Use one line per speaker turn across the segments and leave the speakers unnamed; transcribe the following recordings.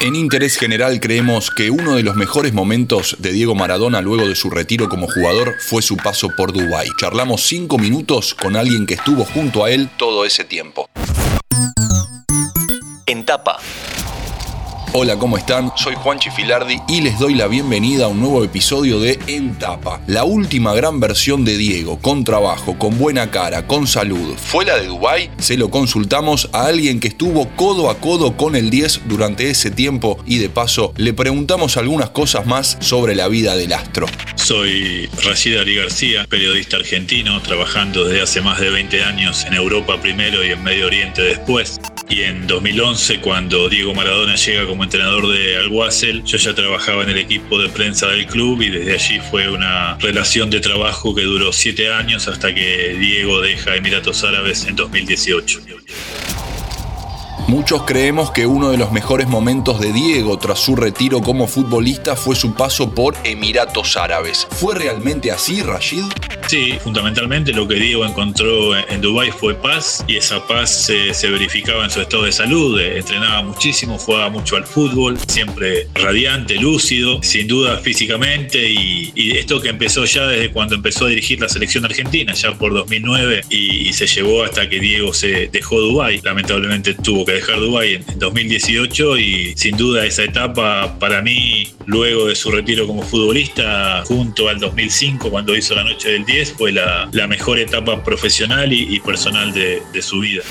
En Interés General creemos que uno de los mejores momentos de Diego Maradona luego de su retiro como jugador fue su paso por Dubái. Charlamos cinco minutos con alguien que estuvo junto a él todo ese tiempo.
En tapa.
Hola, ¿cómo están? Soy Juan Chifilardi y les doy la bienvenida a un nuevo episodio de En Tapa, la última gran versión de Diego, con trabajo, con buena cara, con salud. ¿Fue la de Dubai? Se lo consultamos a alguien que estuvo codo a codo con el 10 durante ese tiempo y de paso le preguntamos algunas cosas más sobre la vida del astro.
Soy Rashid Ali García, periodista argentino, trabajando desde hace más de 20 años en Europa primero y en Medio Oriente después. Y en 2011, cuando Diego Maradona llega como entrenador de Alguacel, yo ya trabajaba en el equipo de prensa del club y desde allí fue una relación de trabajo que duró siete años hasta que Diego deja Emiratos Árabes en 2018.
Muchos creemos que uno de los mejores momentos de Diego tras su retiro como futbolista fue su paso por Emiratos Árabes. ¿Fue realmente así, Rashid?
Sí, fundamentalmente lo que Diego encontró en Dubái fue paz y esa paz se, verificaba en su estado de salud. Entrenaba muchísimo, jugaba mucho al fútbol, siempre radiante, lúcido, sin duda físicamente y, esto que empezó ya desde cuando empezó a dirigir la selección argentina, ya por 2009 y, se llevó hasta que Diego se dejó Dubái. Lamentablemente tuvo que dejar Dubái en, en 2018 y sin duda esa etapa para mí, luego de su retiro como futbolista, junto al 2005 cuando hizo la noche del día, fue la, mejor etapa profesional y, personal de, de su vida.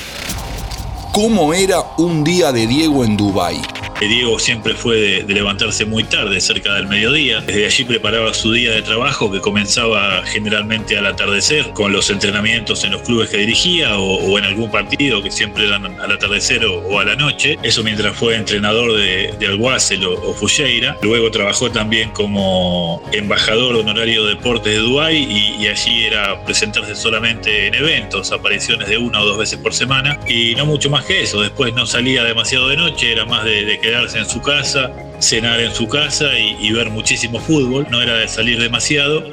¿Cómo era un día de Diego en Dubái?
Diego siempre fue de, levantarse muy tarde, cerca del mediodía. Desde allí preparaba su día de trabajo que comenzaba generalmente al atardecer, con los entrenamientos en los clubes que dirigía o, en algún partido que siempre eran al atardecer o, a la noche. Eso mientras fue entrenador de, de Alguacel o, o. Luego trabajó también como embajador honorario de deportes de Dubái y, allí era presentarse solamente en eventos, apariciones de una o dos veces por semana y no mucho más que eso. Después no salía demasiado de noche, era más de quedarse en su casa, cenar en su casa y, ver muchísimo fútbol, no era de salir demasiado.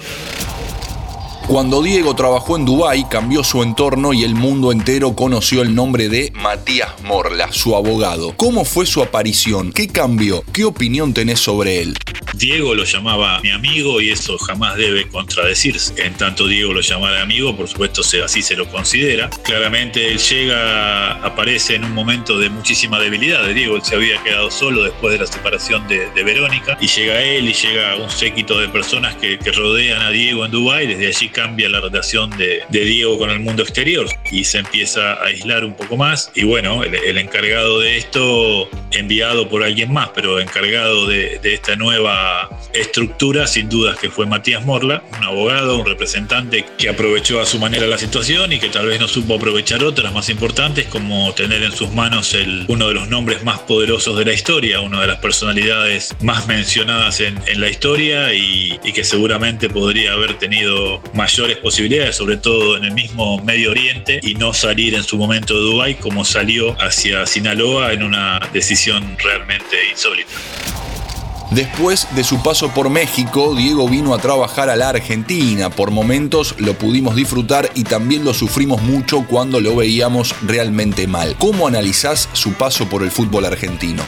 Cuando Diego trabajó en Dubái, cambió su entorno y el mundo entero conoció el nombre de Matías Morla, su abogado. ¿Cómo fue su aparición? ¿Qué cambió? ¿Qué opinión tenés sobre él?
Diego lo llamaba mi amigo y eso jamás debe contradecirse. En tanto Diego lo llamara amigo, por supuesto así se lo considera. Claramente él llega, aparece en un momento de muchísima debilidad de Diego. Él se había quedado solo después de la separación de, Verónica y llega él y llega un séquito de personas que, rodean a Diego en Dubái. Desde allí cambia la relación de, Diego con el mundo exterior y se empieza a aislar un poco más. Y bueno, el, encargado de esto, enviado por alguien más, pero encargado de esta nueva estructura, sin dudas que fue Matías Morla, un abogado, un representante que aprovechó a su manera la situación y que tal vez no supo aprovechar otras más importantes, como tener en sus manos el, uno de los nombres más poderosos de la historia, una de las personalidades más mencionadas en, la historia y, que seguramente podría haber tenido mayores posibilidades, sobre todo en el mismo Medio Oriente, y no salir en su momento de Dubái como salió hacia Sinaloa en una decisión realmente insólita.
Después de su paso por México, Diego vino a trabajar a la Argentina. Por momentos lo pudimos disfrutar y también lo sufrimos mucho cuando lo veíamos realmente mal. ¿Cómo analizás su paso por el fútbol argentino?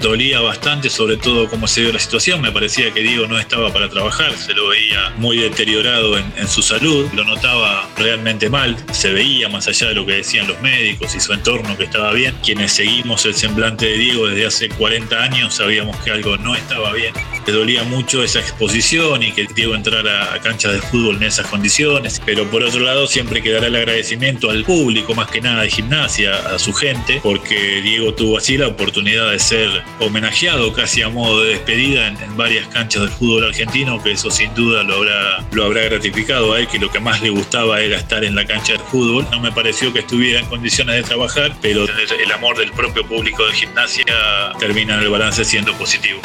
Dolía bastante, sobre todo cómo se dio la situación. Me parecía que Diego no estaba para trabajar, se lo veía muy deteriorado en, su salud, lo notaba realmente mal, se veía más allá de lo que decían los médicos y su entorno que estaba bien. Quienes seguimos el semblante de Diego desde hace 40 años sabíamos que algo no estaba bien. Le dolía mucho esa exposición y que Diego entrara a canchas de fútbol en esas condiciones, pero por otro lado siempre quedará el agradecimiento al público, más que nada de gimnasia, a su gente, porque Diego tuvo así la oportunidad de ser homenajeado casi a modo de despedida en, varias canchas del fútbol argentino, que eso sin duda lo habrá, lo habrá gratificado a él, que lo que más le gustaba era estar en la cancha del fútbol. No me pareció que estuviera en condiciones de trabajar, pero el amor del propio público de gimnasia termina en el balance siendo positivo.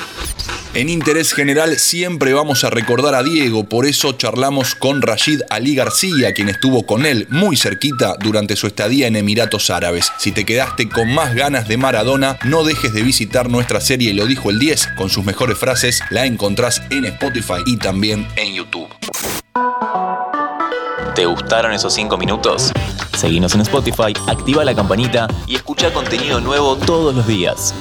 En Interés General siempre vamos a recordar a Diego, por eso charlamos con Rashid Ali García, quien estuvo con él muy cerquita durante su estadía en Emiratos Árabes. Si te quedaste con más ganas de Maradona, no dejes de visitar nuestra serie Lo dijo el 10, con sus mejores frases, la encontrás en Spotify y también en YouTube.
¿Te gustaron esos 5 minutos? Seguinos en Spotify, activa la campanita y escucha contenido nuevo todos los días.